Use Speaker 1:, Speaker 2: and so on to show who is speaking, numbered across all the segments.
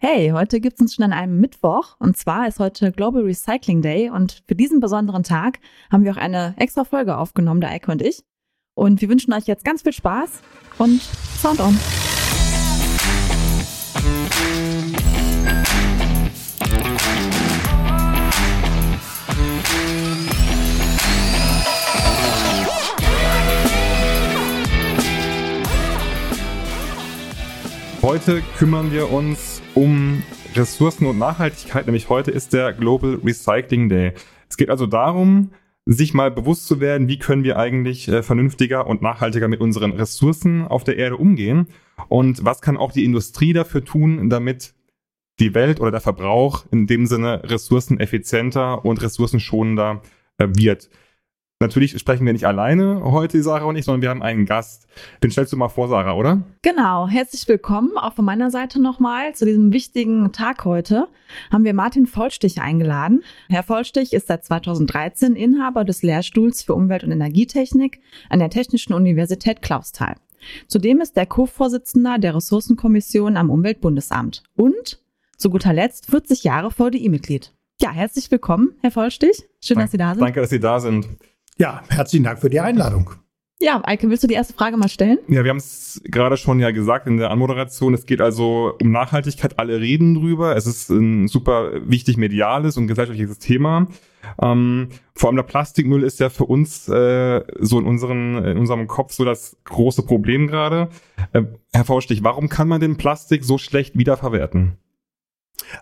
Speaker 1: Hey, heute gibt's uns schon an einem Mittwoch und zwar ist heute Global Recycling Day und für diesen besonderen Tag haben wir auch eine extra Folge aufgenommen, der Eike und ich. Und wir wünschen euch jetzt ganz viel Spaß und Sound on.
Speaker 2: Heute kümmern wir uns um Ressourcen und Nachhaltigkeit, nämlich heute ist der Global Recycling Day. Es geht also darum, sich mal bewusst zu werden, wie können wir eigentlich äh, vernünftiger und nachhaltiger mit unseren Ressourcen auf der Erde umgehen und was kann auch die Industrie dafür tun, damit die Welt oder der Verbrauch in dem Sinne ressourceneffizienter und ressourcenschonender äh, wird. Natürlich sprechen wir nicht alleine heute, Sarah und ich, sondern wir haben einen Gast. Den stellst du mal vor, Sarah, oder?
Speaker 1: Genau, herzlich willkommen auch von meiner Seite nochmal zu diesem wichtigen Tag heute. Haben wir Martin Vollstich eingeladen. Herr Vollstich ist seit 2013 Inhaber des Lehrstuhls für Umwelt- und Energietechnik an der Technischen Universität Clausthal. Zudem ist er Co-Vorsitzender der Ressourcenkommission am Umweltbundesamt und zu guter Letzt 40 Jahre VDI-Mitglied. Ja, herzlich willkommen, Herr Vollstich. Schön,
Speaker 2: Dank,
Speaker 1: dass Sie da sind.
Speaker 2: Danke, dass Sie da sind.
Speaker 3: Ja, herzlichen Dank für die Einladung.
Speaker 1: Ja, Eike, willst du die erste Frage mal stellen?
Speaker 2: Ja, wir haben es gerade schon ja gesagt in der Anmoderation. Es geht also um Nachhaltigkeit. Alle reden drüber. Es ist ein super wichtig mediales und gesellschaftliches Thema. Ähm, vor allem der Plastikmüll ist ja für uns äh, so in, unseren, in unserem Kopf so das große Problem gerade. Äh, Herr Faustich, warum kann man den Plastik so schlecht wiederverwerten?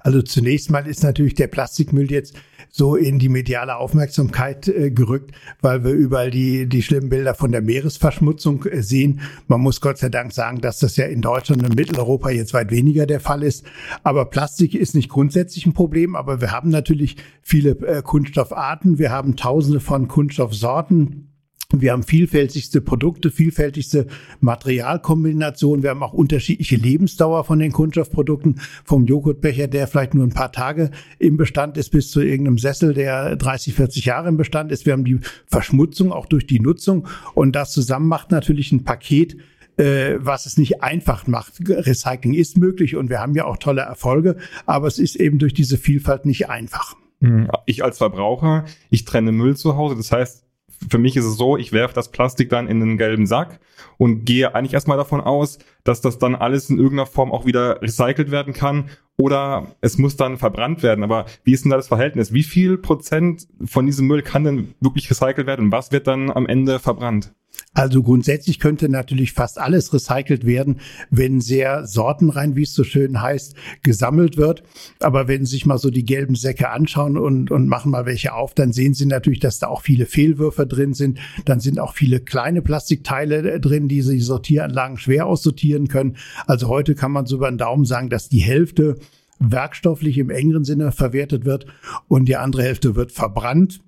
Speaker 3: Also zunächst mal ist natürlich der Plastikmüll jetzt so in die mediale Aufmerksamkeit äh, gerückt, weil wir überall die, die schlimmen Bilder von der Meeresverschmutzung äh, sehen. Man muss Gott sei Dank sagen, dass das ja in Deutschland und Mitteleuropa jetzt weit weniger der Fall ist. Aber Plastik ist nicht grundsätzlich ein Problem, aber wir haben natürlich viele äh, Kunststoffarten, wir haben tausende von Kunststoffsorten. Wir haben vielfältigste Produkte, vielfältigste Materialkombinationen. Wir haben auch unterschiedliche Lebensdauer von den Kunststoffprodukten. Vom Joghurtbecher, der vielleicht nur ein paar Tage im Bestand ist, bis zu irgendeinem Sessel, der 30, 40 Jahre im Bestand ist. Wir haben die Verschmutzung auch durch die Nutzung. Und das zusammen macht natürlich ein Paket, äh, was es nicht einfach macht. Recycling ist möglich und wir haben ja auch tolle Erfolge, aber es ist eben durch diese Vielfalt nicht einfach.
Speaker 2: Hm, ich als Verbraucher, ich trenne Müll zu Hause. Das heißt, für mich ist es so, ich werfe das Plastik dann in den gelben Sack und gehe eigentlich erstmal davon aus, dass das dann alles in irgendeiner Form auch wieder recycelt werden kann oder es muss dann verbrannt werden. Aber wie ist denn da das Verhältnis? Wie viel Prozent von diesem Müll kann denn wirklich recycelt werden was wird dann am Ende verbrannt?
Speaker 3: Also grundsätzlich könnte natürlich fast alles recycelt werden, wenn sehr sortenrein, wie es so schön heißt, gesammelt wird. Aber wenn Sie sich mal so die gelben Säcke anschauen und, und machen mal welche auf, dann sehen Sie natürlich, dass da auch viele Fehlwürfe drin sind. Dann sind auch viele kleine Plastikteile äh, drin, die die Sortieranlagen schwer aussortieren können. Also heute kann man so über den Daumen sagen, dass die Hälfte werkstofflich im engeren Sinne verwertet wird und die andere Hälfte wird verbrannt.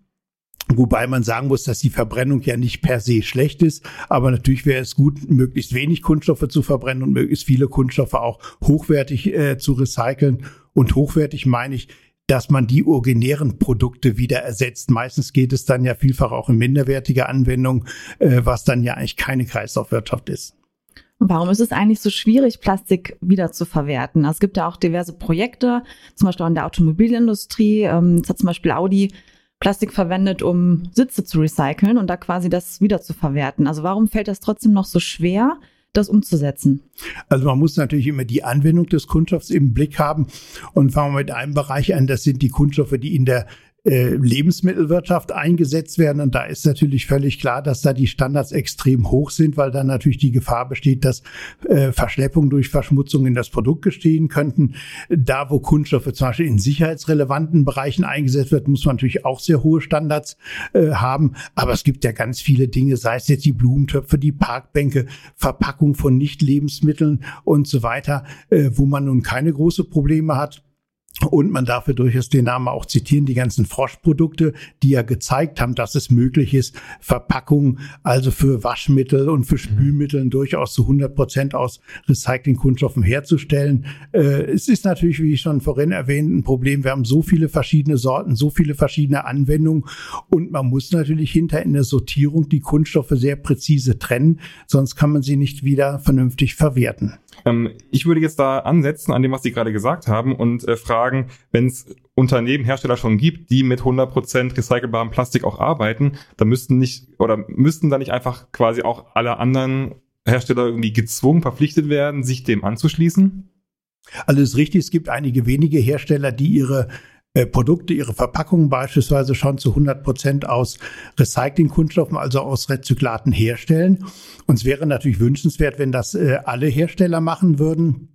Speaker 3: Wobei man sagen muss, dass die Verbrennung ja nicht per se schlecht ist, aber natürlich wäre es gut, möglichst wenig Kunststoffe zu verbrennen und möglichst viele Kunststoffe auch hochwertig äh, zu recyceln. Und hochwertig meine ich, dass man die originären Produkte wieder ersetzt. Meistens geht es dann ja vielfach auch in minderwertige Anwendungen, äh, was dann ja eigentlich keine Kreislaufwirtschaft ist.
Speaker 1: Warum ist es eigentlich so schwierig, Plastik wieder zu verwerten? Also es gibt ja auch diverse Projekte, zum Beispiel auch in der Automobilindustrie. Ähm, jetzt hat zum Beispiel Audi Plastik verwendet, um Sitze zu recyceln und da quasi das wieder zu verwerten. Also warum fällt das trotzdem noch so schwer, das umzusetzen?
Speaker 3: Also man muss natürlich immer die Anwendung des Kunststoffs im Blick haben und fangen wir mit einem Bereich an, das sind die Kunststoffe, die in der äh, Lebensmittelwirtschaft eingesetzt werden. Und da ist natürlich völlig klar, dass da die Standards extrem hoch sind, weil dann natürlich die Gefahr besteht, dass äh, Verschleppungen durch Verschmutzung in das Produkt gestehen könnten. Da, wo Kunststoffe zum Beispiel in sicherheitsrelevanten Bereichen eingesetzt wird, muss man natürlich auch sehr hohe Standards äh, haben. Aber es gibt ja ganz viele Dinge, sei es jetzt die Blumentöpfe, die Parkbänke, Verpackung von Nicht-Lebensmitteln und so weiter, äh, wo man nun keine große Probleme hat. Und man darf ja durchaus den Namen auch zitieren, die ganzen Froschprodukte, die ja gezeigt haben, dass es möglich ist, Verpackungen also für Waschmittel und für mhm. Spülmitteln durchaus zu 100 Prozent aus Recyclingkunststoffen herzustellen. Äh, es ist natürlich, wie ich schon vorhin erwähnt, ein Problem. Wir haben so viele verschiedene Sorten, so viele verschiedene Anwendungen und man muss natürlich hinter in der Sortierung die Kunststoffe sehr präzise trennen, sonst kann man sie nicht wieder vernünftig verwerten.
Speaker 2: Ähm, ich würde jetzt da ansetzen an dem, was Sie gerade gesagt haben und äh, fragen, wenn es Unternehmen, Hersteller schon gibt, die mit 100% recycelbarem Plastik auch arbeiten, dann müssten nicht oder müssten da nicht einfach quasi auch alle anderen Hersteller irgendwie gezwungen, verpflichtet werden, sich dem anzuschließen?
Speaker 3: Also es ist richtig, es gibt einige wenige Hersteller, die ihre äh, Produkte, ihre Verpackungen beispielsweise schon zu 100 Prozent aus Recycling-Kunststoffen, also aus Rezyklaten herstellen. Und es wäre natürlich wünschenswert, wenn das äh, alle Hersteller machen würden.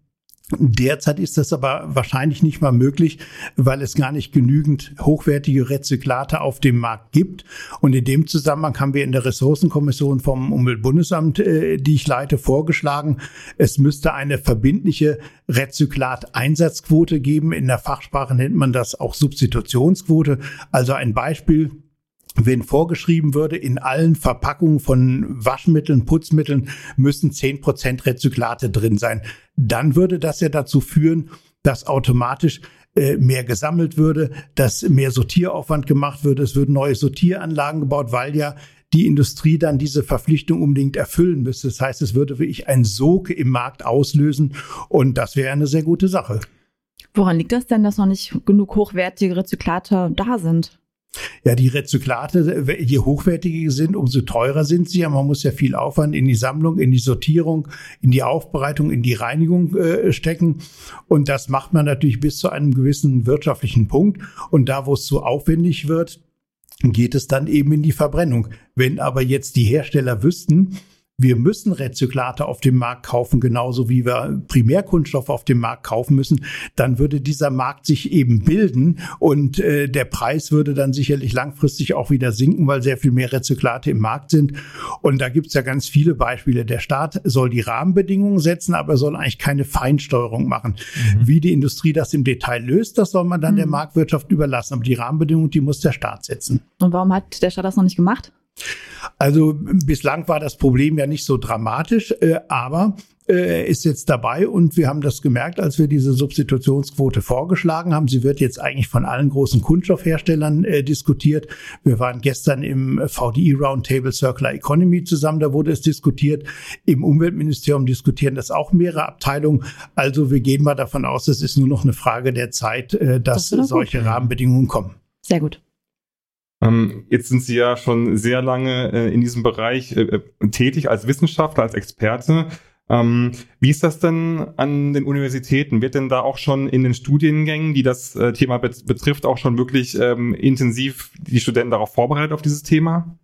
Speaker 3: Derzeit ist das aber wahrscheinlich nicht mal möglich, weil es gar nicht genügend hochwertige Rezyklate auf dem Markt gibt. Und in dem Zusammenhang haben wir in der Ressourcenkommission vom Umweltbundesamt, äh, die ich leite, vorgeschlagen, es müsste eine verbindliche Rezyklateinsatzquote geben. In der Fachsprache nennt man das auch Substitutionsquote. Also ein Beispiel wenn vorgeschrieben würde, in allen Verpackungen von Waschmitteln, Putzmitteln müssen zehn Prozent Rezyklate drin sein, dann würde das ja dazu führen, dass automatisch äh, mehr gesammelt würde, dass mehr Sortieraufwand gemacht würde, es würden neue Sortieranlagen gebaut, weil ja die Industrie dann diese Verpflichtung unbedingt erfüllen müsste. Das heißt, es würde wirklich ein Sog im Markt auslösen und das wäre eine sehr gute Sache.
Speaker 1: Woran liegt das denn, dass noch nicht genug hochwertige Rezyklate da sind?
Speaker 3: Ja, die Rezyklate, je hochwertiger sie sind, umso teurer sind sie. Man muss ja viel Aufwand in die Sammlung, in die Sortierung, in die Aufbereitung, in die Reinigung äh, stecken. Und das macht man natürlich bis zu einem gewissen wirtschaftlichen Punkt. Und da, wo es zu aufwendig wird, geht es dann eben in die Verbrennung. Wenn aber jetzt die Hersteller wüssten, wir müssen Rezyklate auf dem Markt kaufen, genauso wie wir Primärkunststoff auf dem Markt kaufen müssen, dann würde dieser Markt sich eben bilden und äh, der Preis würde dann sicherlich langfristig auch wieder sinken, weil sehr viel mehr Rezyklate im Markt sind. Und da gibt es ja ganz viele Beispiele. Der Staat soll die Rahmenbedingungen setzen, aber soll eigentlich keine Feinsteuerung machen. Mhm. Wie die Industrie das im Detail löst, das soll man dann mhm. der Marktwirtschaft überlassen. Aber die Rahmenbedingungen, die muss der Staat setzen.
Speaker 1: Und warum hat der Staat das noch nicht gemacht?
Speaker 3: Also bislang war das Problem ja nicht so dramatisch, äh, aber äh, ist jetzt dabei und wir haben das gemerkt, als wir diese Substitutionsquote vorgeschlagen haben. Sie wird jetzt eigentlich von allen großen Kunststoffherstellern äh, diskutiert. Wir waren gestern im VDI Roundtable Circular Economy zusammen, da wurde es diskutiert. Im Umweltministerium diskutieren das auch mehrere Abteilungen. Also wir gehen mal davon aus, es ist nur noch eine Frage der Zeit, äh, dass das solche Rahmenbedingungen kommen.
Speaker 1: Sehr gut.
Speaker 2: Ähm, jetzt sind Sie ja schon sehr lange äh, in diesem Bereich äh, äh, tätig als Wissenschaftler, als Experte. Ähm, wie ist das denn an den Universitäten? Wird denn da auch schon in den Studiengängen, die das äh, Thema bet betrifft, auch schon wirklich ähm, intensiv die Studenten darauf vorbereitet auf dieses Thema?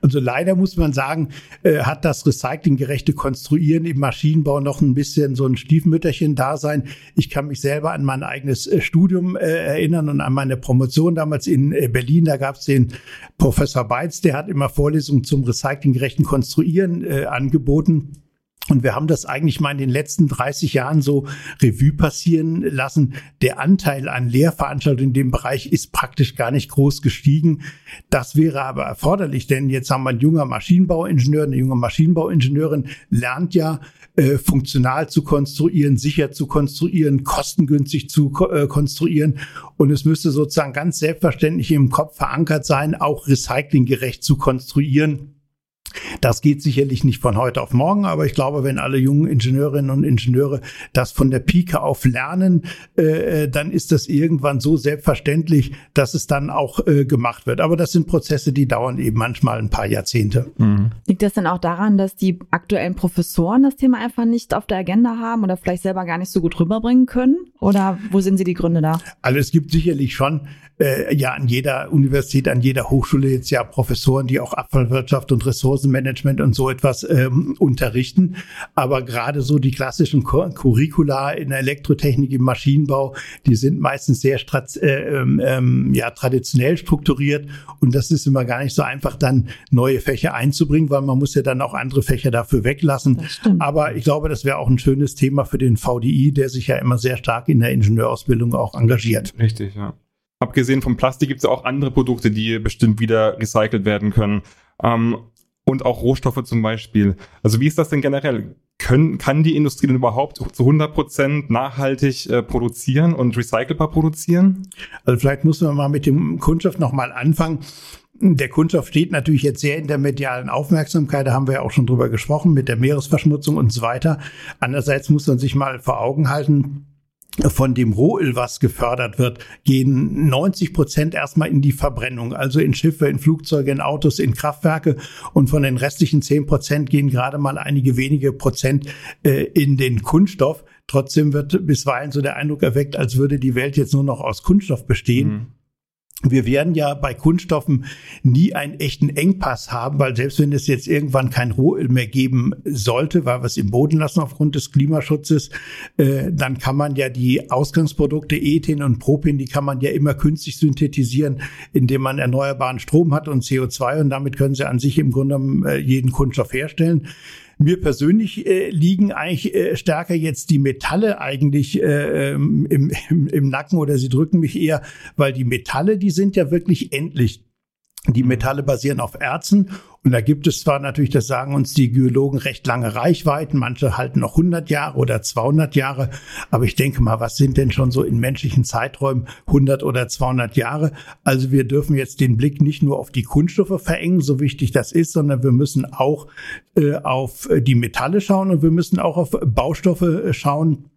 Speaker 3: Also leider muss man sagen, äh, hat das recyclinggerechte Konstruieren im Maschinenbau noch ein bisschen so ein Stiefmütterchen-Dasein. Ich kann mich selber an mein eigenes äh, Studium äh, erinnern und an meine Promotion damals in äh, Berlin. Da gab es den Professor Beitz, der hat immer Vorlesungen zum recyclinggerechten Konstruieren äh, angeboten. Und wir haben das eigentlich mal in den letzten 30 Jahren so Revue passieren lassen. Der Anteil an Lehrveranstaltungen in dem Bereich ist praktisch gar nicht groß gestiegen. Das wäre aber erforderlich, denn jetzt haben wir einen junger Maschinenbauingenieur, eine junge Maschinenbauingenieurin lernt ja, äh, funktional zu konstruieren, sicher zu konstruieren, kostengünstig zu äh, konstruieren. Und es müsste sozusagen ganz selbstverständlich im Kopf verankert sein, auch recyclinggerecht zu konstruieren das geht sicherlich nicht von heute auf morgen, aber ich glaube, wenn alle jungen Ingenieurinnen und Ingenieure das von der Pike auf lernen, äh, dann ist das irgendwann so selbstverständlich, dass es dann auch äh, gemacht wird. Aber das sind Prozesse, die dauern eben manchmal ein paar Jahrzehnte.
Speaker 1: Mhm. Liegt das denn auch daran, dass die aktuellen Professoren das Thema einfach nicht auf der Agenda haben oder vielleicht selber gar nicht so gut rüberbringen können? Oder wo sind Sie die Gründe da?
Speaker 3: Also es gibt sicherlich schon äh, ja an jeder Universität, an jeder Hochschule jetzt ja Professoren, die auch Abfallwirtschaft und Ressourcenmanagement und so etwas ähm, unterrichten. Aber gerade so die klassischen Curricula in der Elektrotechnik, im Maschinenbau, die sind meistens sehr äh, ähm, ähm, ja, traditionell strukturiert. Und das ist immer gar nicht so einfach, dann neue Fächer einzubringen, weil man muss ja dann auch andere Fächer dafür weglassen. Aber ich glaube, das wäre auch ein schönes Thema für den VDI, der sich ja immer sehr stark in der Ingenieurausbildung auch engagiert.
Speaker 2: Richtig, ja. Abgesehen vom Plastik gibt es ja auch andere Produkte, die bestimmt wieder recycelt werden können. Ähm, und auch Rohstoffe zum Beispiel. Also wie ist das denn generell? können, kann die Industrie denn überhaupt zu 100 Prozent nachhaltig äh, produzieren und recycelbar produzieren?
Speaker 3: Also vielleicht muss man mal mit dem Kunststoff nochmal anfangen. Der Kunststoff steht natürlich jetzt sehr in der medialen Aufmerksamkeit, da haben wir ja auch schon drüber gesprochen, mit der Meeresverschmutzung und so weiter. Andererseits muss man sich mal vor Augen halten, von dem Rohöl, was gefördert wird, gehen 90 Prozent erstmal in die Verbrennung, also in Schiffe, in Flugzeuge, in Autos, in Kraftwerke und von den restlichen 10 Prozent gehen gerade mal einige wenige Prozent äh, in den Kunststoff. Trotzdem wird bisweilen so der Eindruck erweckt, als würde die Welt jetzt nur noch aus Kunststoff bestehen. Mhm. Wir werden ja bei Kunststoffen nie einen echten Engpass haben, weil selbst wenn es jetzt irgendwann kein Rohöl mehr geben sollte, weil wir es im Boden lassen aufgrund des Klimaschutzes, äh, dann kann man ja die Ausgangsprodukte Ethen und Propin, die kann man ja immer künstlich synthetisieren, indem man erneuerbaren Strom hat und CO2 und damit können sie an sich im Grunde äh, jeden Kunststoff herstellen. Mir persönlich äh, liegen eigentlich äh, stärker jetzt die Metalle eigentlich äh, ähm, im, im, im Nacken oder sie drücken mich eher, weil die Metalle, die sind ja wirklich endlich. Die Metalle basieren auf Erzen und da gibt es zwar natürlich, das sagen uns die Geologen, recht lange Reichweiten. Manche halten noch 100 Jahre oder 200 Jahre. Aber ich denke mal, was sind denn schon so in menschlichen Zeiträumen 100 oder 200 Jahre? Also wir dürfen jetzt den Blick nicht nur auf die Kunststoffe verengen, so wichtig das ist, sondern wir müssen auch äh, auf die Metalle schauen und wir müssen auch auf Baustoffe schauen.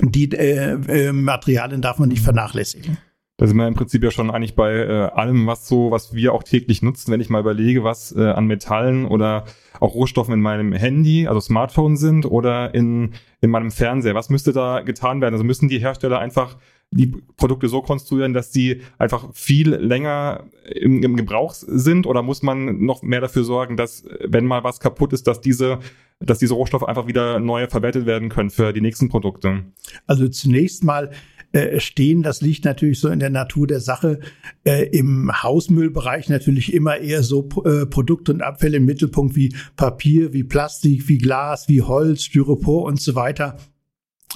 Speaker 3: Die äh, äh, Materialien darf man nicht vernachlässigen.
Speaker 2: Da sind wir im Prinzip ja schon eigentlich bei äh, allem, was so, was wir auch täglich nutzen, wenn ich mal überlege, was äh, an Metallen oder auch Rohstoffen in meinem Handy, also Smartphone sind oder in, in meinem Fernseher. Was müsste da getan werden? Also müssen die Hersteller einfach die Produkte so konstruieren, dass die einfach viel länger im, im Gebrauch sind oder muss man noch mehr dafür sorgen, dass wenn mal was kaputt ist, dass diese dass diese Rohstoffe einfach wieder neu verwertet werden können für die nächsten Produkte?
Speaker 3: Also zunächst mal äh, stehen. Das liegt natürlich so in der Natur der Sache. Äh, Im Hausmüllbereich natürlich immer eher so äh, Produkte und Abfälle im Mittelpunkt wie Papier, wie Plastik, wie Glas, wie Holz, Styropor und so weiter.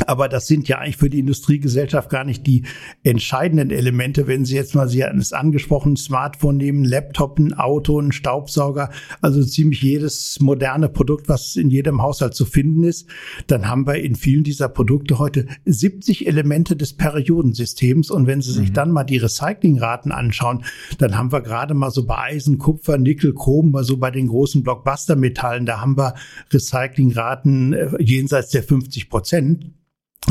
Speaker 3: Aber das sind ja eigentlich für die Industriegesellschaft gar nicht die entscheidenden Elemente. Wenn Sie jetzt mal, Sie hatten es angesprochen, Smartphone nehmen, Laptop, ein Auto, ein Staubsauger, also ziemlich jedes moderne Produkt, was in jedem Haushalt zu finden ist, dann haben wir in vielen dieser Produkte heute 70 Elemente des Periodensystems. Und wenn Sie sich mhm. dann mal die Recyclingraten anschauen, dann haben wir gerade mal so bei Eisen, Kupfer, Nickel, Chrom, mal so bei den großen Blockbuster-Metallen, da haben wir Recyclingraten äh, jenseits der 50 Prozent.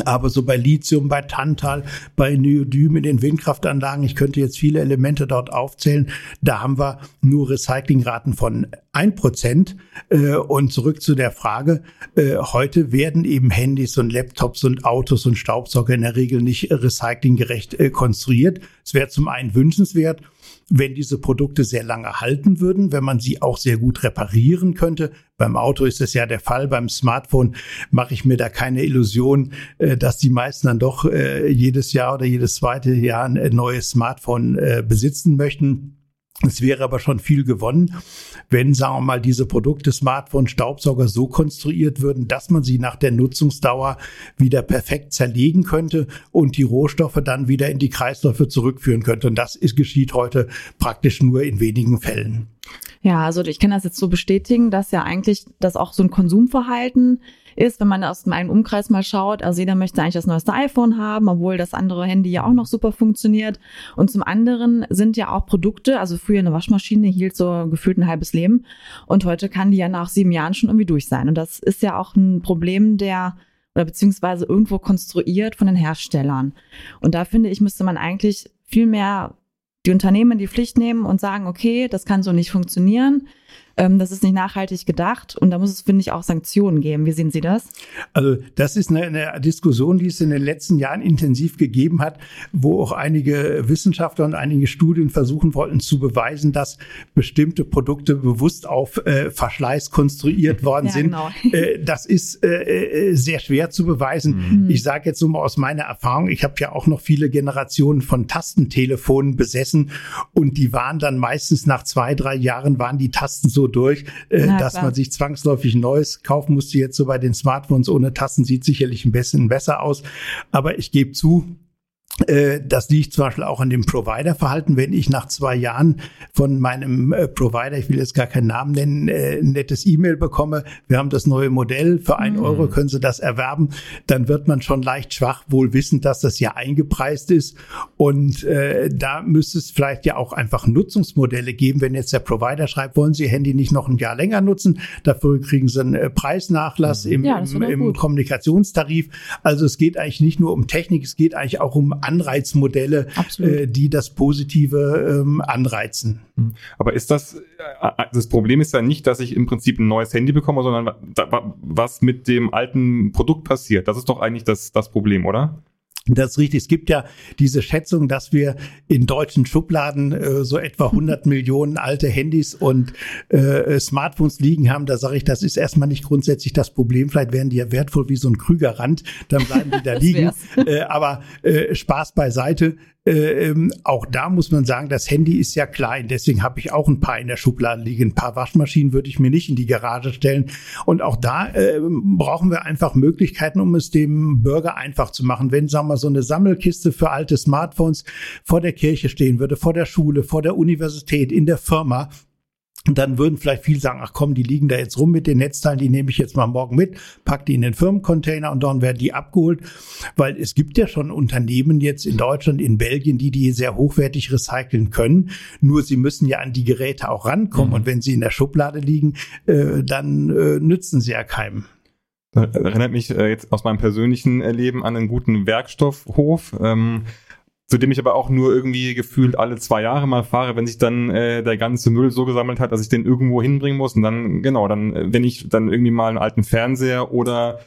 Speaker 3: Aber so bei Lithium, bei Tantal, bei Neodym in den Windkraftanlagen, ich könnte jetzt viele Elemente dort aufzählen, da haben wir nur Recyclingraten von ein Prozent. Äh, und zurück zu der Frage, äh, heute werden eben Handys und Laptops und Autos und Staubsauger in der Regel nicht recyclinggerecht äh, konstruiert. Es wäre zum einen wünschenswert wenn diese Produkte sehr lange halten würden, wenn man sie auch sehr gut reparieren könnte. Beim Auto ist es ja der Fall, beim Smartphone mache ich mir da keine Illusion, äh, dass die meisten dann doch äh, jedes Jahr oder jedes zweite Jahr ein neues Smartphone äh, besitzen möchten. Es wäre aber schon viel gewonnen, wenn, sagen wir mal, diese Produkte, Smartphone, Staubsauger so konstruiert würden, dass man sie nach der Nutzungsdauer wieder perfekt zerlegen könnte und die Rohstoffe dann wieder in die Kreisläufe zurückführen könnte. Und das ist, geschieht heute praktisch nur in wenigen Fällen.
Speaker 1: Ja, also ich kann das jetzt so bestätigen, dass ja eigentlich das auch so ein Konsumverhalten ist, wenn man aus meinem Umkreis mal schaut. Also jeder möchte eigentlich das neueste iPhone haben, obwohl das andere Handy ja auch noch super funktioniert. Und zum anderen sind ja auch Produkte, also früher eine Waschmaschine hielt so gefühlt ein halbes Leben und heute kann die ja nach sieben Jahren schon irgendwie durch sein. Und das ist ja auch ein Problem der oder beziehungsweise irgendwo konstruiert von den Herstellern. Und da finde ich, müsste man eigentlich viel mehr die Unternehmen in die Pflicht nehmen und sagen, okay, das kann so nicht funktionieren. Ähm, das ist nicht nachhaltig gedacht und da muss es, finde ich, auch Sanktionen geben. Wie sehen Sie das?
Speaker 3: Also das ist eine, eine, Diskussion, die es in den letzten Jahren intensiv gegeben hat, wo auch einige Wissenschaftler und einige Studien versuchen wollten zu beweisen, dass bestimmte Produkte bewusst auf äh, Verschleiß konstruiert worden ja, sind. Genau. Äh, das ist äh, äh sehr schwer zu beweisen. Mhm. Ich sage jetzt so mal aus meiner Erfahrung, ich habe ja auch noch viele Generationen von Tastentelefonen besessen und die waren dann meistens nach zwei, drei Jahren waren die Tasten so durch, äh, dass klar. man sich zwangsläufig Neues kaufen musste. Jetzt so bei den Smartphones ohne Tasten sieht sicherlich ein bisschen besser aus. Aber ich gebe zu, das liegt zum Beispiel auch an dem Provider-Verhalten. Wenn ich nach zwei Jahren von meinem äh, Provider, ich will jetzt gar keinen Namen nennen, äh, ein nettes E-Mail bekomme, wir haben das neue Modell, für ein mhm. Euro können Sie das erwerben, dann wird man schon leicht schwach, wohl wissend, dass das ja eingepreist ist. Und äh, da müsste es vielleicht ja auch einfach Nutzungsmodelle geben. Wenn jetzt der Provider schreibt, wollen Sie Ihr Handy nicht noch ein Jahr länger nutzen, dafür kriegen Sie einen Preisnachlass mhm. im, ja, im, im Kommunikationstarif. Also es geht eigentlich nicht nur um Technik, es geht eigentlich auch um Anreizmodelle, äh, die das Positive ähm, anreizen.
Speaker 2: Hm. Aber ist das, äh, das Problem ist ja nicht, dass ich im Prinzip ein neues Handy bekomme, sondern was mit dem alten Produkt passiert. Das ist doch eigentlich das, das Problem, oder?
Speaker 3: Das ist richtig. Es gibt ja diese Schätzung, dass wir in deutschen Schubladen äh, so etwa 100 Millionen alte Handys und äh, Smartphones liegen haben. Da sage ich, das ist erstmal nicht grundsätzlich das Problem. Vielleicht wären die ja wertvoll wie so ein Krügerrand. Dann bleiben die da liegen. Äh, aber äh, Spaß beiseite. Äh, ähm, auch da muss man sagen, das Handy ist ja klein, deswegen habe ich auch ein paar in der Schublade liegen. Ein paar Waschmaschinen würde ich mir nicht in die Garage stellen. Und auch da äh, brauchen wir einfach Möglichkeiten, um es dem Bürger einfach zu machen. Wenn, sagen wir, so eine Sammelkiste für alte Smartphones vor der Kirche stehen würde, vor der Schule, vor der Universität, in der Firma, dann würden vielleicht viele sagen, ach komm, die liegen da jetzt rum mit den Netzteilen, die nehme ich jetzt mal morgen mit, pack die in den Firmencontainer und dann werden die abgeholt. Weil es gibt ja schon Unternehmen jetzt in Deutschland, in Belgien, die die sehr hochwertig recyceln können. Nur sie müssen ja an die Geräte auch rankommen. Mhm. Und wenn sie in der Schublade liegen, äh, dann äh, nützen sie ja keinem.
Speaker 2: Das erinnert mich äh, jetzt aus meinem persönlichen Leben an einen guten Werkstoffhof. Ähm zu dem ich aber auch nur irgendwie gefühlt alle zwei Jahre mal fahre, wenn sich dann äh, der ganze Müll so gesammelt hat, dass ich den irgendwo hinbringen muss. Und dann, genau, dann, äh, wenn ich dann irgendwie mal einen alten Fernseher oder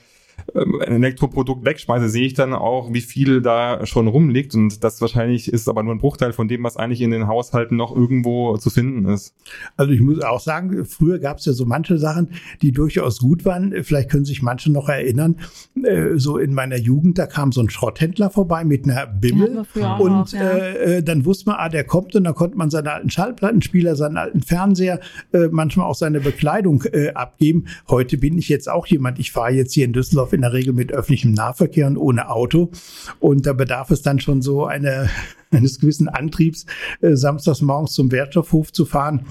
Speaker 2: ein Elektroprodukt wegschmeiße, sehe ich dann auch, wie viel da schon rumliegt. Und das wahrscheinlich ist aber nur ein Bruchteil von dem, was eigentlich in den Haushalten noch irgendwo zu finden ist.
Speaker 3: Also ich muss auch sagen, früher gab es ja so manche Sachen, die durchaus gut waren. Vielleicht können sich manche noch erinnern. Äh, so in meiner Jugend, da kam so ein Schrotthändler vorbei mit einer Bimmel. Und auch, ja. äh, dann wusste man, ah, der kommt und dann konnte man seine alten Schallplattenspieler, seinen alten Fernseher, äh, manchmal auch seine Bekleidung äh, abgeben. Heute bin ich jetzt auch jemand, ich fahre jetzt hier in Düsseldorf in der Regel mit öffentlichem Nahverkehr und ohne Auto. Und da bedarf es dann schon so eine, eines gewissen Antriebs, äh, samstags morgens zum Wertstoffhof zu fahren.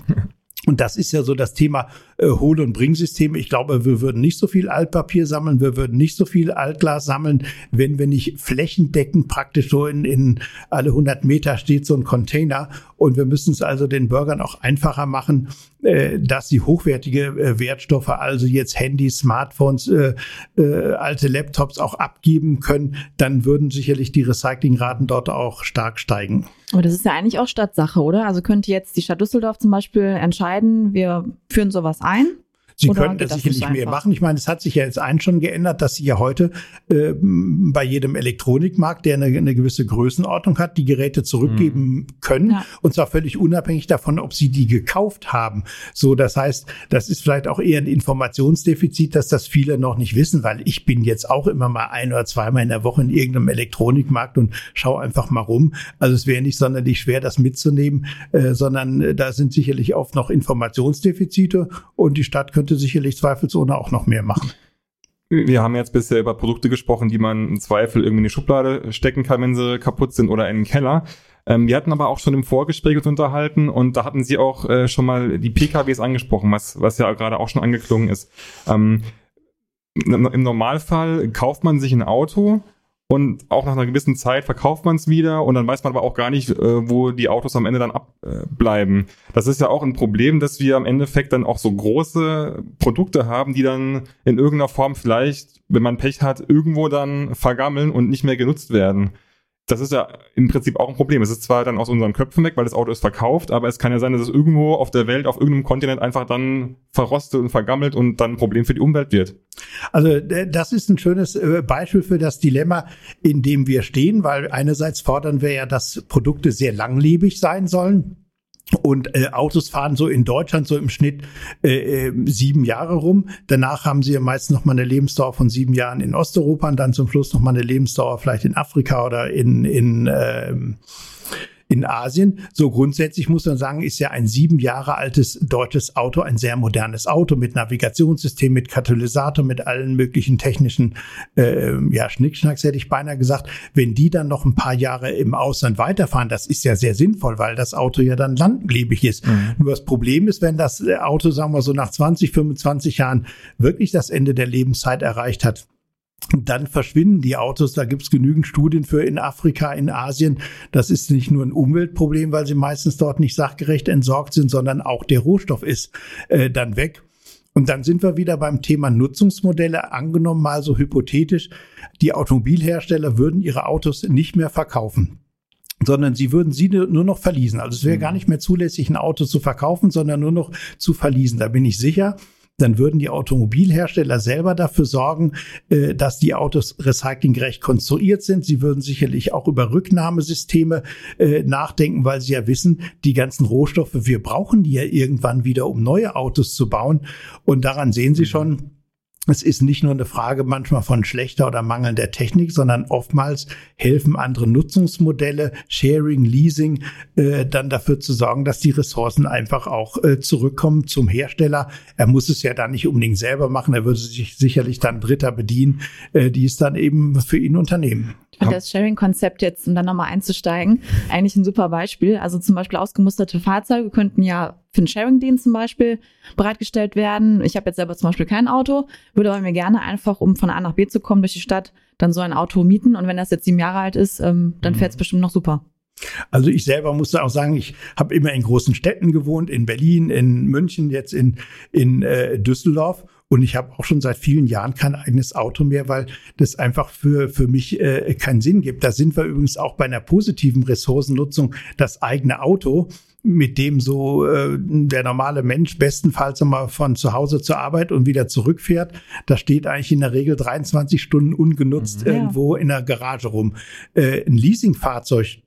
Speaker 3: Und das ist ja so das Thema äh, Hol- und Bringsysteme. Ich glaube, wir würden nicht so viel Altpapier sammeln, wir würden nicht so viel Altglas sammeln, wenn wir nicht flächendeckend praktisch so in, in alle 100 Meter steht so ein Container. Und wir müssen es also den Bürgern auch einfacher machen, äh, dass sie hochwertige äh, Wertstoffe, also jetzt Handys, Smartphones, äh, äh, alte Laptops auch abgeben können. Dann würden sicherlich die Recyclingraten dort auch stark steigen.
Speaker 1: Aber das ist ja eigentlich auch Stadtsache, oder? Also könnte jetzt die Stadt Düsseldorf zum Beispiel entscheiden, wir führen sowas ein
Speaker 3: Sie Oder könnten das sicherlich mehr machen. Ich meine, es hat sich ja jetzt eins schon geändert, dass Sie ja heute äh, bei jedem Elektronikmarkt, der eine, eine, gewisse Größenordnung hat, die Geräte zurückgeben mhm. können. Ja. Und zwar völlig unabhängig davon, ob Sie die gekauft haben. So, das heißt, das ist vielleicht auch eher ein Informationsdefizit, dass das viele noch nicht wissen, weil ich bin jetzt auch immer mal ein oder zweimal in der Woche in irgendeinem Elektronikmarkt und schaue einfach mal rum. Also es wäre nicht sonderlich schwer, das mitzunehmen, äh, sondern äh, da sind sicherlich oft noch Informationsdefizite und die Stadt könnte könnte sicherlich zweifelsohne auch noch mehr machen.
Speaker 2: Wir haben jetzt bisher über Produkte gesprochen, die man im Zweifel irgendwie in die Schublade stecken kann, wenn sie kaputt sind oder in den Keller. Ähm, wir hatten aber auch schon im Vorgespräch uns unterhalten und da hatten Sie auch äh, schon mal die PKWs angesprochen, was, was ja gerade auch schon angeklungen ist. Ähm, Im Normalfall kauft man sich ein Auto, und auch nach einer gewissen Zeit verkauft man es wieder und dann weiß man aber auch gar nicht, äh, wo die Autos am Ende dann abbleiben. das ist ja auch ein Problem, dass wir am Endeffekt dann auch so große Produkte haben, die dann in irgendeiner Form vielleicht, wenn man Pech hat, irgendwo dann vergammeln und nicht mehr genutzt werden das ist ja im Prinzip auch ein Problem. Es ist zwar dann aus unseren Köpfen weg, weil das Auto ist verkauft, aber es kann ja sein, dass es irgendwo auf der Welt, auf irgendeinem Kontinent einfach dann verrostet und vergammelt und dann ein Problem für die Umwelt wird.
Speaker 3: Also das ist ein schönes äh, Beispiel für das Dilemma, in dem wir stehen, weil einerseits fordern wir ja, dass Produkte sehr langlebig sein sollen. Und äh, Autos fahren so in Deutschland so im Schnitt äh, äh, sieben Jahre rum. Danach haben sie ja meist noch mal eine Lebensdauer von sieben Jahren in Osteuropa und dann zum Schluss noch mal eine Lebensdauer vielleicht in Afrika oder in, in, äh, in Asien. So grundsätzlich muss man sagen, ist ja ein sieben Jahre altes deutsches Auto ein sehr modernes Auto mit Navigationssystem, mit Katalysator, mit allen möglichen technischen äh, ja, Schnickschnacks, hätte ich beinahe gesagt. Wenn die dann noch ein paar Jahre im Ausland weiterfahren, das ist ja sehr sinnvoll, weil das Auto ja dann langlebig ist. Mhm. Nur das Problem ist, wenn das Auto, sagen wir so, nach 20, 25 Jahren wirklich das Ende der Lebenszeit erreicht hat, dann verschwinden die Autos. Da gibt's genügend Studien für in Afrika, in Asien. Das ist nicht nur ein Umweltproblem, weil sie meistens dort nicht sachgerecht entsorgt sind, sondern auch der Rohstoff ist äh, dann weg. Und dann sind wir wieder beim Thema Nutzungsmodelle. Angenommen mal so hypothetisch, die Automobilhersteller würden ihre Autos nicht mehr verkaufen sondern sie würden sie nur noch verließen. Also es wäre gar mhm. nicht mehr zulässig, ein Auto zu verkaufen, sondern nur noch zu verließen. Da bin ich sicher, dann würden die Automobilhersteller selber dafür sorgen, äh, dass die Autos recyclinggerecht konstruiert sind. Sie würden sicherlich auch über Rücknahmesysteme äh, nachdenken, weil sie ja wissen, die ganzen Rohstoffe, wir brauchen die ja irgendwann wieder, um neue Autos zu bauen. Und daran sehen Sie mhm. schon, es ist nicht nur eine Frage manchmal von schlechter oder mangelnder Technik, sondern oftmals helfen andere Nutzungsmodelle, Sharing, Leasing, äh, dann dafür zu sorgen, dass die Ressourcen einfach auch äh, zurückkommen zum Hersteller. Er muss es ja dann nicht unbedingt selber machen, er würde sich sicherlich dann Dritter bedienen, äh, die es dann eben für ihn unternehmen.
Speaker 1: Finde das Sharing-Konzept jetzt, um dann nochmal einzusteigen, eigentlich ein super Beispiel. Also zum Beispiel ausgemusterte Fahrzeuge könnten ja für einen Sharing-Dienst zum Beispiel bereitgestellt werden. Ich habe jetzt selber zum Beispiel kein Auto, würde aber mir gerne einfach, um von A nach B zu kommen durch die Stadt, dann so ein Auto mieten. Und wenn das jetzt sieben Jahre alt ist, ähm, dann mhm. fährt es bestimmt noch super.
Speaker 3: Also ich selber musste auch sagen, ich habe immer in großen Städten gewohnt, in Berlin, in München, jetzt in, in äh, Düsseldorf. Und ich habe auch schon seit vielen Jahren kein eigenes Auto mehr, weil das einfach für, für mich äh, keinen Sinn gibt. Da sind wir übrigens auch bei einer positiven Ressourcennutzung. Das eigene Auto, mit dem so äh, der normale Mensch bestenfalls einmal von zu Hause zur Arbeit und wieder zurückfährt, da steht eigentlich in der Regel 23 Stunden ungenutzt mhm. irgendwo in der Garage rum. Äh, ein Leasingfahrzeug,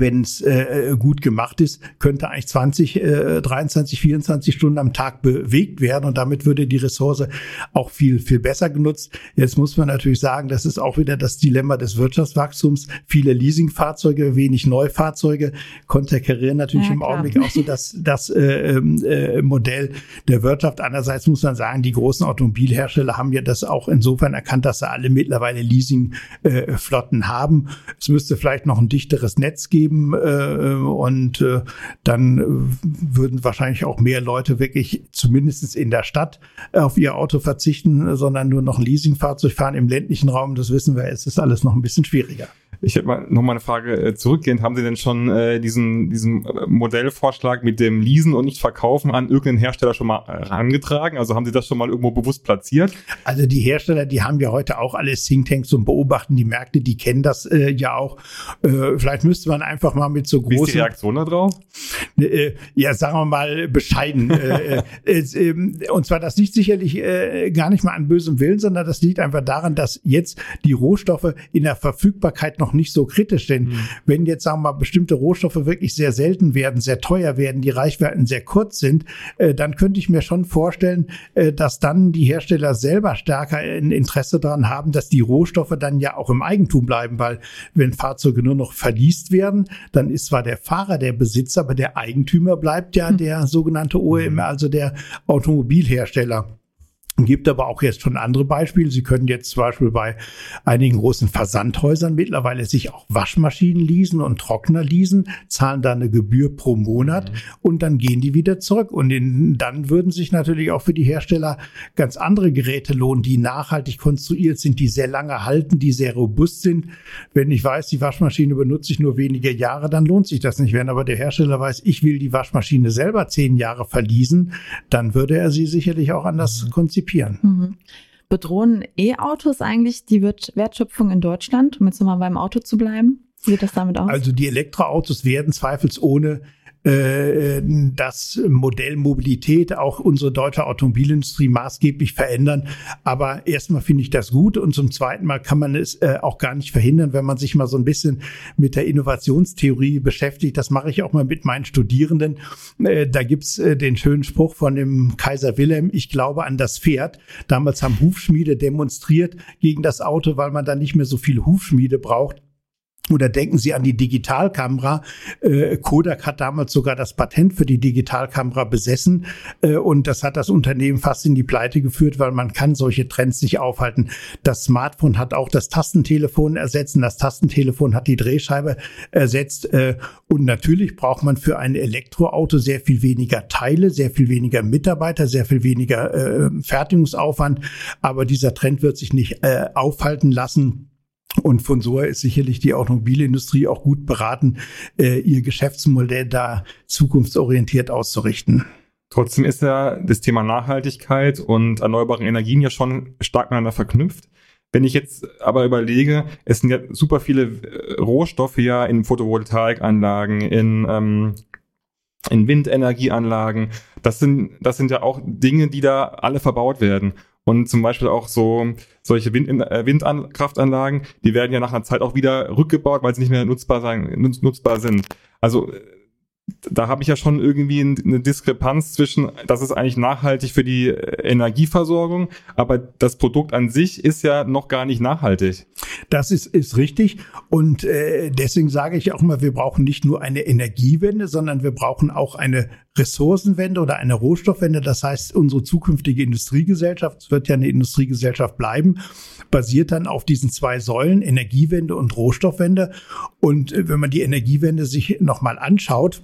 Speaker 3: wenn es äh, gut gemacht ist, könnte eigentlich 20, äh, 23, 24 Stunden am Tag bewegt werden und damit würde die Ressource auch viel, viel besser genutzt. Jetzt muss man natürlich sagen, das ist auch wieder das Dilemma des Wirtschaftswachstums. Viele Leasingfahrzeuge, wenig Neufahrzeuge konterkarieren natürlich ja, im Augenblick auch so das, das äh, ähm, äh, Modell der Wirtschaft. Andererseits muss man sagen, die großen Automobilhersteller haben ja das auch insofern erkannt, dass sie alle mittlerweile Leasingflotten äh, haben. Es müsste vielleicht noch ein dichteres Netz geben äh, und äh, dann äh, würden wahrscheinlich auch mehr Leute wirklich zumindest in der Stadt auf ihr Auto verzichten, sondern nur noch ein Leasingfahrzeug fahren im ländlichen Raum. Das wissen wir, es ist alles noch ein bisschen schwieriger.
Speaker 2: Ich hätte mal noch mal eine Frage äh, zurückgehend. Haben Sie denn schon äh, diesen, diesen äh, Modellvorschlag mit dem Leasen und nicht Verkaufen an irgendeinen Hersteller schon mal herangetragen? Also haben Sie das schon mal irgendwo bewusst platziert?
Speaker 3: Also die Hersteller, die haben ja heute auch alle Thinktanks und beobachten die Märkte, die kennen das äh, ja auch. Äh, vielleicht müsste man einfach mal mit so großen... Wie ist
Speaker 2: die Reaktion da drauf?
Speaker 3: Äh, ja, sagen wir mal bescheiden. äh, äh, ähm, und zwar das liegt sicherlich äh, gar nicht mal an bösem Willen, sondern das liegt einfach daran, dass jetzt die Rohstoffe in der Verfügbarkeit noch nicht so kritisch. Denn mhm. wenn jetzt, sagen wir mal, bestimmte Rohstoffe wirklich sehr selten werden, sehr teuer werden, die Reichweiten sehr kurz sind, äh, dann könnte ich mir schon vorstellen, äh, dass dann die Hersteller selber stärker ein Interesse daran haben, dass die Rohstoffe dann ja auch im Eigentum bleiben, weil wenn Fahrzeuge nur noch verliest werden, dann ist zwar der Fahrer der Besitzer, aber der Eigentümer bleibt ja mhm. der sogenannte OEM, also der Automobilhersteller. Gibt aber auch jetzt schon andere Beispiele. Sie können jetzt zum Beispiel bei einigen großen Versandhäusern mittlerweile sich auch Waschmaschinen leasen und Trockner leasen, zahlen da eine Gebühr pro Monat mhm. und dann gehen die wieder zurück. Und in, dann würden sich natürlich auch für die Hersteller ganz andere Geräte lohnen, die nachhaltig konstruiert sind, die sehr lange halten, die sehr robust sind. Wenn ich weiß, die Waschmaschine benutze ich nur wenige Jahre, dann lohnt sich das nicht. Wenn aber der Hersteller weiß, ich will die Waschmaschine selber zehn Jahre verließen, dann würde er sie sicherlich auch anders mhm. konzipieren antizipieren. Mhm.
Speaker 1: Bedrohen E-Autos eigentlich die Wertschöpfung in Deutschland, um jetzt nochmal beim Auto zu bleiben? Wie sieht das damit aus?
Speaker 3: Also die Elektroautos werden zweifelsohne äh, das Modell Mobilität, auch unsere deutsche Automobilindustrie maßgeblich verändern. Aber erstmal finde ich das gut und zum zweiten Mal kann man es äh, auch gar nicht verhindern, wenn man sich mal so ein bisschen mit der Innovationstheorie beschäftigt. Das mache ich auch mal mit meinen Studierenden. Äh, da gibt's den schönen Spruch von dem Kaiser Wilhelm, ich glaube an das Pferd. Damals haben Hufschmiede demonstriert gegen das Auto, weil man da nicht mehr so viel Hufschmiede braucht. Oder denken Sie an die Digitalkamera. Äh, Kodak hat damals sogar das Patent für die Digitalkamera besessen äh, und das hat das Unternehmen fast in die Pleite geführt, weil man kann solche Trends nicht aufhalten. Das Smartphone hat auch das Tastentelefon ersetzt. Das Tastentelefon hat die Drehscheibe ersetzt. Äh, und natürlich braucht man für ein Elektroauto sehr viel weniger Teile, sehr viel weniger Mitarbeiter, sehr viel weniger äh, Fertigungsaufwand. Aber dieser Trend wird sich nicht äh, aufhalten lassen und von so ist sicherlich die Automobilindustrie auch gut beraten, äh, ihr Geschäftsmodell da zukunftsorientiert auszurichten.
Speaker 2: Trotzdem ist ja das Thema Nachhaltigkeit und erneuerbare Energien ja schon stark miteinander verknüpft. Wenn ich jetzt aber überlege, es sind ja super viele äh, Rohstoffe ja in Photovoltaikanlagen, in, ähm, in Windenergieanlagen. Das sind, das sind ja auch Dinge, die da alle verbaut werden. Und zum Beispiel auch so solche Wind, äh, Windkraftanlagen, die werden ja nach einer Zeit auch wieder rückgebaut, weil sie nicht mehr nutzbar, sein, nutzbar sind. Also da habe ich ja schon irgendwie eine Diskrepanz zwischen, das ist eigentlich nachhaltig für die äh, Energieversorgung, aber das Produkt an sich ist ja noch gar nicht nachhaltig.
Speaker 3: Das ist, ist richtig. Und äh, deswegen sage ich auch mal, wir brauchen nicht nur eine Energiewende, sondern wir brauchen auch eine Ressourcenwende oder eine Rohstoffwende. Das heißt, unsere zukünftige Industriegesellschaft, es wird ja eine Industriegesellschaft bleiben, basiert dann auf diesen zwei Säulen, Energiewende und Rohstoffwende. Und äh, wenn man die Energiewende sich nochmal anschaut,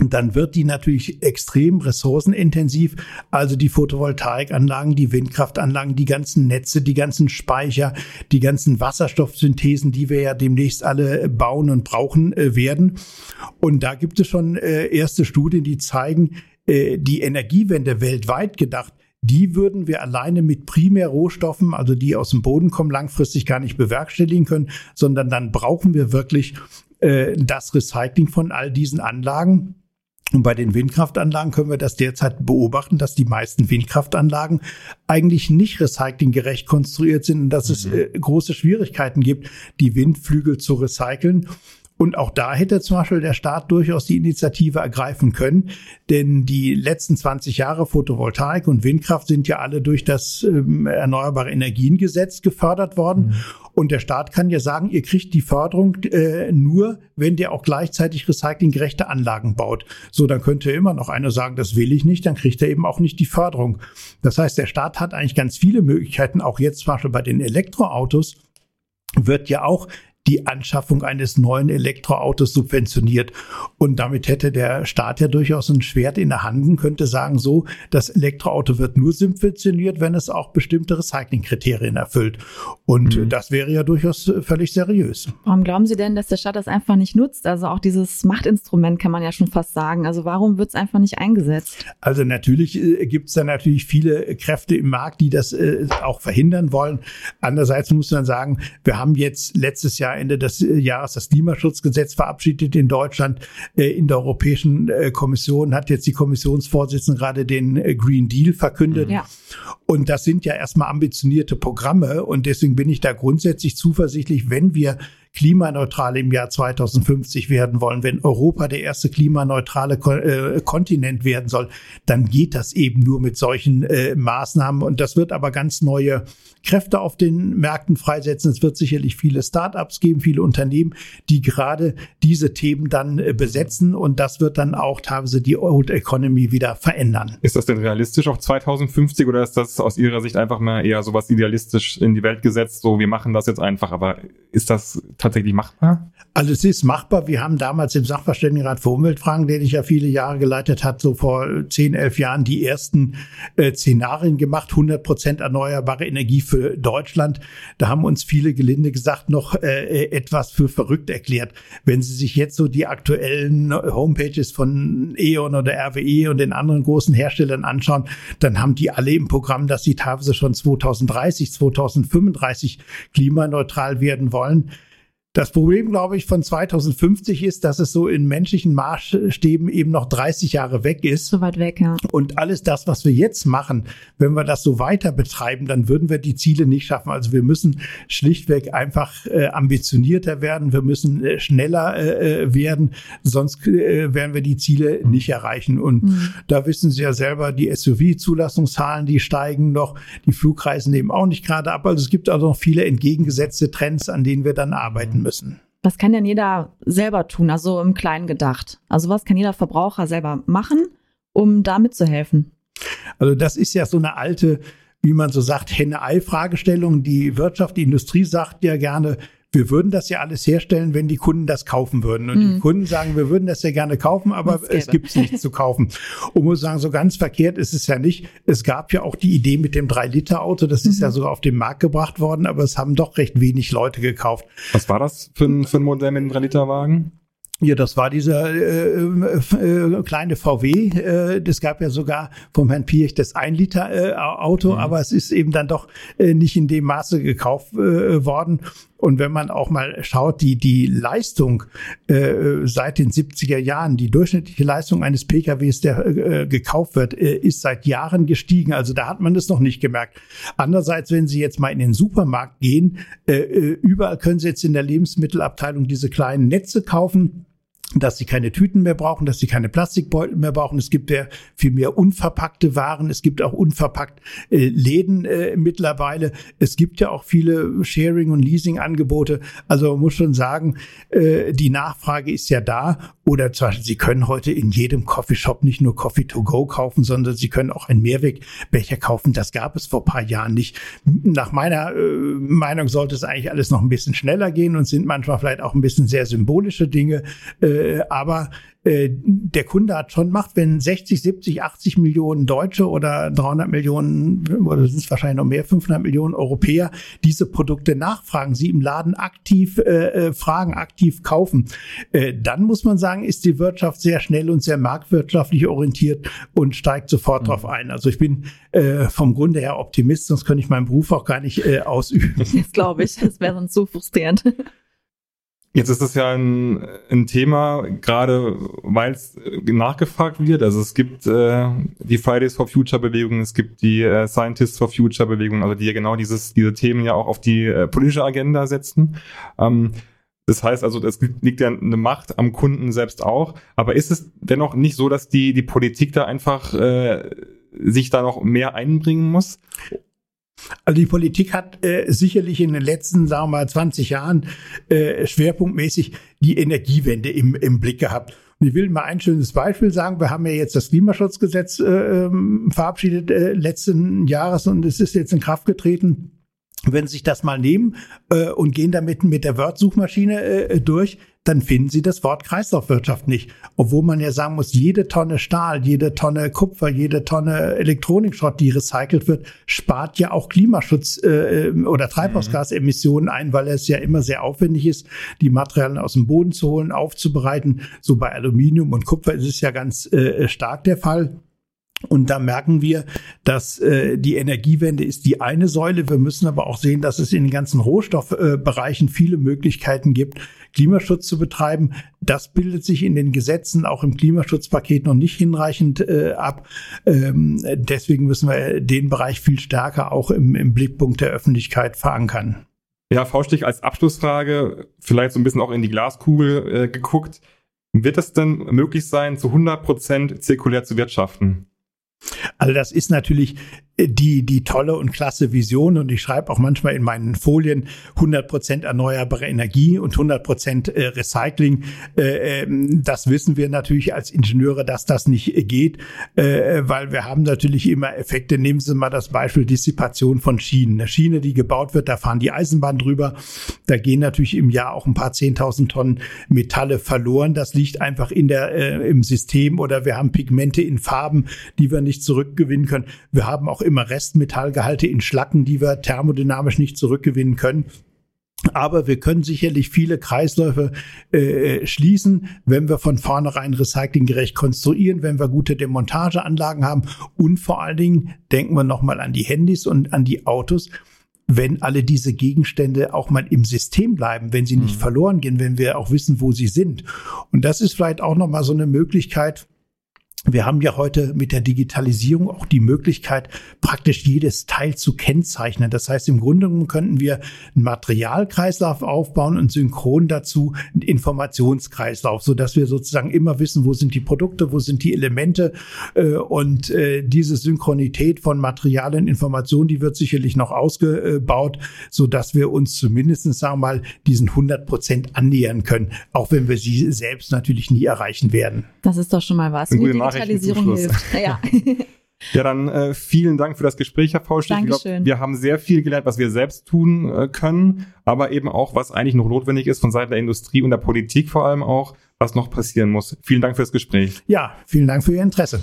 Speaker 3: dann wird die natürlich extrem ressourcenintensiv. Also die Photovoltaikanlagen, die Windkraftanlagen, die ganzen Netze, die ganzen Speicher, die ganzen Wasserstoffsynthesen, die wir ja demnächst alle bauen und brauchen äh, werden. Und da gibt es schon äh, erste Studien, die zeigen, äh, die Energiewende weltweit gedacht, die würden wir alleine mit Primärrohstoffen, also die aus dem Boden kommen, langfristig gar nicht bewerkstelligen können, sondern dann brauchen wir wirklich das Recycling von all diesen Anlagen. Und bei den Windkraftanlagen können wir das derzeit beobachten, dass die meisten Windkraftanlagen eigentlich nicht recyclinggerecht konstruiert sind und dass mhm. es äh, große Schwierigkeiten gibt, die Windflügel zu recyceln. Und auch da hätte zum Beispiel der Staat durchaus die Initiative ergreifen können, denn die letzten 20 Jahre Photovoltaik und Windkraft sind ja alle durch das ähm, Erneuerbare Energiengesetz gefördert worden. Mhm. Und der Staat kann ja sagen, ihr kriegt die Förderung äh, nur, wenn der auch gleichzeitig recyclinggerechte Anlagen baut. So, dann könnte immer noch einer sagen, das will ich nicht, dann kriegt er eben auch nicht die Förderung. Das heißt, der Staat hat eigentlich ganz viele Möglichkeiten, auch jetzt zum Beispiel bei den Elektroautos, wird ja auch die Anschaffung eines neuen Elektroautos subventioniert. Und damit hätte der Staat ja durchaus ein Schwert in der Hand und könnte sagen, so, das Elektroauto wird nur subventioniert, wenn es auch bestimmte Recyclingkriterien erfüllt. Und mhm. das wäre ja durchaus völlig seriös.
Speaker 1: Warum glauben Sie denn, dass der Staat das einfach nicht nutzt? Also auch dieses Machtinstrument kann man ja schon fast sagen. Also warum wird es einfach nicht eingesetzt?
Speaker 3: Also natürlich äh, gibt es da natürlich viele Kräfte im Markt, die das äh, auch verhindern wollen. Andererseits muss man sagen, wir haben jetzt letztes Jahr Ende des äh, Jahres das Klimaschutzgesetz verabschiedet in Deutschland. Äh, in der Europäischen äh, Kommission hat jetzt die Kommissionsvorsitzende gerade den Green Deal verkündet. Ja. Und das sind ja erstmal ambitionierte Programme. Und deswegen bin ich da grundsätzlich zuversichtlich, wenn wir klimaneutral im Jahr 2050 werden wollen, wenn Europa der erste klimaneutrale äh, Kontinent werden soll, dann geht das eben nur mit solchen äh, Maßnahmen. Und das wird aber ganz neue Kräfte auf den Märkten freisetzen. Es wird sicherlich viele Start-ups geben, viele Unternehmen, die gerade diese Themen dann äh, besetzen. Und das wird dann auch teilweise die Old Economy wieder verändern.
Speaker 2: Ist das denn realistisch auf 2050 oder ist das aus Ihrer Sicht einfach mal eher sowas idealistisch in die Welt gesetzt? So, wir machen das jetzt einfach. Aber ist das tatsächlich machbar?
Speaker 3: Also es ist machbar. Wir haben damals im Sachverständigenrat für Umweltfragen, den ich ja viele Jahre geleitet hat, so vor 10, 11 Jahren die ersten äh, Szenarien gemacht, 100 Prozent erneuerbare Energie für Deutschland. Da haben uns viele gelinde gesagt noch äh, etwas für verrückt erklärt. Wenn Sie sich jetzt so die aktuellen Homepages von E.ON oder RWE und den anderen großen Herstellern anschauen, dann haben die alle im Programm, dass sie teilweise schon 2030, 2035 klimaneutral werden wollen. Das Problem, glaube ich, von 2050 ist, dass es so in menschlichen Maßstäben eben noch 30 Jahre weg ist.
Speaker 1: So weit weg, ja.
Speaker 3: Und alles das, was wir jetzt machen, wenn wir das so weiter betreiben, dann würden wir die Ziele nicht schaffen. Also wir müssen schlichtweg einfach äh, ambitionierter werden. Wir müssen äh, schneller äh, äh werden. Sonst äh, werden wir die Ziele nicht erreichen. Und mhm. da wissen Sie ja selber, die SUV-Zulassungszahlen, die steigen noch. Die Flugreisen nehmen auch nicht gerade ab. Also es gibt also noch viele entgegengesetzte Trends, an denen wir dann arbeiten müssen.
Speaker 1: Was kann denn jeder selber tun, also im Kleinen gedacht? Also was kann jeder Verbraucher selber machen, um da mitzuhelfen?
Speaker 3: Also das ist ja so eine alte, wie man so sagt, Henne-Ei-Fragestellung. Die Wirtschaft, die Industrie sagt ja gerne, wir würden das ja alles herstellen, wenn die Kunden das kaufen würden. Und mhm. die Kunden sagen, wir würden das ja gerne kaufen, aber es gibt nichts zu kaufen. Und muss sagen, so ganz verkehrt ist es ja nicht. Es gab ja auch die Idee mit dem 3-Liter-Auto, das mhm. ist ja sogar auf den Markt gebracht worden, aber es haben doch recht wenig Leute gekauft.
Speaker 2: Was war das für ein, für ein Modell mit dem 3-Liter-Wagen?
Speaker 3: Ja, das war dieser äh, äh, kleine VW. Äh, das gab ja sogar vom Herrn Piech das 1 Liter äh, Auto, mhm. aber es ist eben dann doch äh, nicht in dem Maße gekauft äh, worden. Und wenn man auch mal schaut, die, die Leistung äh, seit den 70er Jahren, die durchschnittliche Leistung eines PKWs, der äh, gekauft wird, äh, ist seit Jahren gestiegen. Also da hat man das noch nicht gemerkt. Andererseits, wenn Sie jetzt mal in den Supermarkt gehen, äh, äh überall können Sie jetzt in der Lebensmittelabteilung diese kleinen Netze kaufen dass sie keine Tüten mehr brauchen, dass sie keine Plastikbeutel mehr brauchen. Es gibt ja viel mehr unverpackte Waren. Es gibt auch unverpackt äh, Läden äh, mittlerweile. Es gibt ja auch viele Sharing- und Leasing-Angebote. Also man muss schon sagen, äh, die Nachfrage ist ja da. Oder zum Beispiel, Sie können heute in jedem Coffeeshop nicht nur Coffee to go kaufen, sondern Sie können auch einen Mehrwegbecher kaufen. Das gab es vor paar Jahren nicht. Nach meiner äh, Meinung sollte es eigentlich alles noch ein bisschen schneller gehen und sind manchmal vielleicht auch ein bisschen sehr symbolische Dinge. Äh, äh, aber äh, der Kunde hat schon Macht, wenn 60, 70, 80 Millionen Deutsche oder 300 Millionen oder sind es wahrscheinlich noch mehr, 500 Millionen Europäer diese Produkte nachfragen, sie im Laden aktiv äh, äh, fragen, aktiv kaufen, äh, dann muss man sagen, ist die Wirtschaft sehr schnell und sehr marktwirtschaftlich orientiert und steigt sofort mhm. drauf ein. Also ich bin äh, vom Grunde her Optimist, sonst könnte ich meinen Beruf auch gar nicht äh, ausüben.
Speaker 1: Das glaube ich, das wäre sonst so frustrierend.
Speaker 2: Jetzt ist es ja ein, ein Thema, gerade weil es nachgefragt wird. Also es gibt äh, die Fridays for Future Bewegung, es gibt die äh, Scientists for Future Bewegung, also die ja genau dieses, diese Themen ja auch auf die äh, politische Agenda setzen. Ähm, das heißt also, es liegt ja eine Macht am Kunden selbst auch. Aber ist es dennoch nicht so, dass die, die Politik da einfach äh, sich da noch mehr einbringen muss?
Speaker 3: Also die Politik hat äh, sicherlich in den letzten, sagen wir mal, 20 Jahren äh, schwerpunktmäßig die Energiewende im, im Blick gehabt. Und ich will mal ein schönes Beispiel sagen. Wir haben ja jetzt das Klimaschutzgesetz äh, ähm, verabschiedet äh, letzten Jahres und es ist jetzt in Kraft getreten. Wenn Sie sich das mal nehmen äh, und gehen damit mit der Word-Suchmaschine äh, durch, dann finden Sie das Wort Kreislaufwirtschaft nicht. Obwohl man ja sagen muss, jede Tonne Stahl, jede Tonne Kupfer, jede Tonne Elektronikschrott, die recycelt wird, spart ja auch Klimaschutz äh, oder Treibhausgasemissionen ein, weil es ja immer sehr aufwendig ist, die Materialien aus dem Boden zu holen, aufzubereiten. So bei Aluminium und Kupfer ist es ja ganz äh, stark der Fall. Und da merken wir, dass äh, die Energiewende ist die eine Säule. Wir müssen aber auch sehen, dass es in den ganzen Rohstoffbereichen äh, viele Möglichkeiten gibt, Klimaschutz zu betreiben. Das bildet sich in den Gesetzen auch im Klimaschutzpaket noch nicht hinreichend äh, ab. Ähm, deswegen müssen wir den Bereich viel stärker auch im, im Blickpunkt der Öffentlichkeit verankern.
Speaker 2: Ja, Faustich als Abschlussfrage, vielleicht so ein bisschen auch in die Glaskugel äh, geguckt. Wird es denn möglich sein, zu 100 Prozent zirkulär zu wirtschaften?
Speaker 3: Also das ist natürlich die, die tolle und klasse Vision und ich schreibe auch manchmal in meinen Folien 100 Prozent erneuerbare Energie und 100 Prozent äh, Recycling. Äh, ähm, das wissen wir natürlich als Ingenieure, dass das nicht geht, äh, weil wir haben natürlich immer Effekte. Nehmen Sie mal das Beispiel Dissipation von Schienen. Eine Schiene, die gebaut wird, da fahren die Eisenbahn drüber. Da gehen natürlich im Jahr auch ein paar 10.000 Tonnen Metalle verloren. Das liegt einfach in der, im System oder wir haben Pigmente in Farben, die wir nicht zurückgewinnen können. Wir haben auch immer Restmetallgehalte in Schlacken, die wir thermodynamisch nicht zurückgewinnen können. Aber wir können sicherlich viele Kreisläufe äh, schließen, wenn wir von vornherein recyclinggerecht konstruieren, wenn wir gute Demontageanlagen haben und vor allen Dingen denken wir nochmal an die Handys und an die Autos. Wenn alle diese Gegenstände auch mal im System bleiben, wenn sie nicht mhm. verloren gehen, wenn wir auch wissen, wo sie sind. Und das ist vielleicht auch nochmal so eine Möglichkeit, wir haben ja heute mit der Digitalisierung auch die Möglichkeit, praktisch jedes Teil zu kennzeichnen. Das heißt, im Grunde könnten wir einen Materialkreislauf aufbauen und synchron dazu einen Informationskreislauf, so dass wir sozusagen immer wissen, wo sind die Produkte, wo sind die Elemente äh, und äh, diese Synchronität von Material und Information, die wird sicherlich noch ausgebaut, so dass wir uns zumindest, sagen wir mal, diesen 100 Prozent annähern können, auch wenn wir sie selbst natürlich nie erreichen werden.
Speaker 1: Das ist doch schon mal was.
Speaker 2: Digitalisierung hilft. Ja. Ja, dann äh, vielen Dank für das Gespräch, Herr Faulstich.
Speaker 1: Dankeschön.
Speaker 2: wir haben sehr viel gelernt, was wir selbst tun äh, können, aber eben auch, was eigentlich noch notwendig ist von Seiten der Industrie und der Politik vor allem auch, was noch passieren muss. Vielen Dank fürs Gespräch.
Speaker 3: Ja, vielen Dank für Ihr Interesse.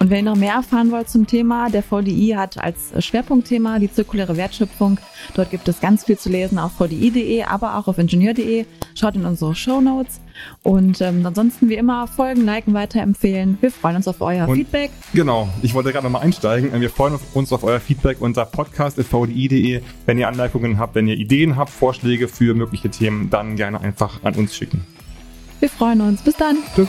Speaker 1: Und wenn ihr noch mehr erfahren wollt zum Thema, der VDI hat als Schwerpunktthema die zirkuläre Wertschöpfung. Dort gibt es ganz viel zu lesen auf vdi.de, aber auch auf ingenieur.de. Schaut in unsere Show Notes. Und ähm, ansonsten wie immer folgen, liken, weiterempfehlen. Wir freuen uns auf euer
Speaker 2: Und
Speaker 1: Feedback.
Speaker 2: Genau, ich wollte gerade nochmal einsteigen. Wir freuen uns auf euer Feedback unter podcast.vdi.de. Wenn ihr Anmerkungen habt, wenn ihr Ideen habt, Vorschläge für mögliche Themen, dann gerne einfach an uns schicken.
Speaker 1: Wir freuen uns. Bis dann.
Speaker 2: Tschüss.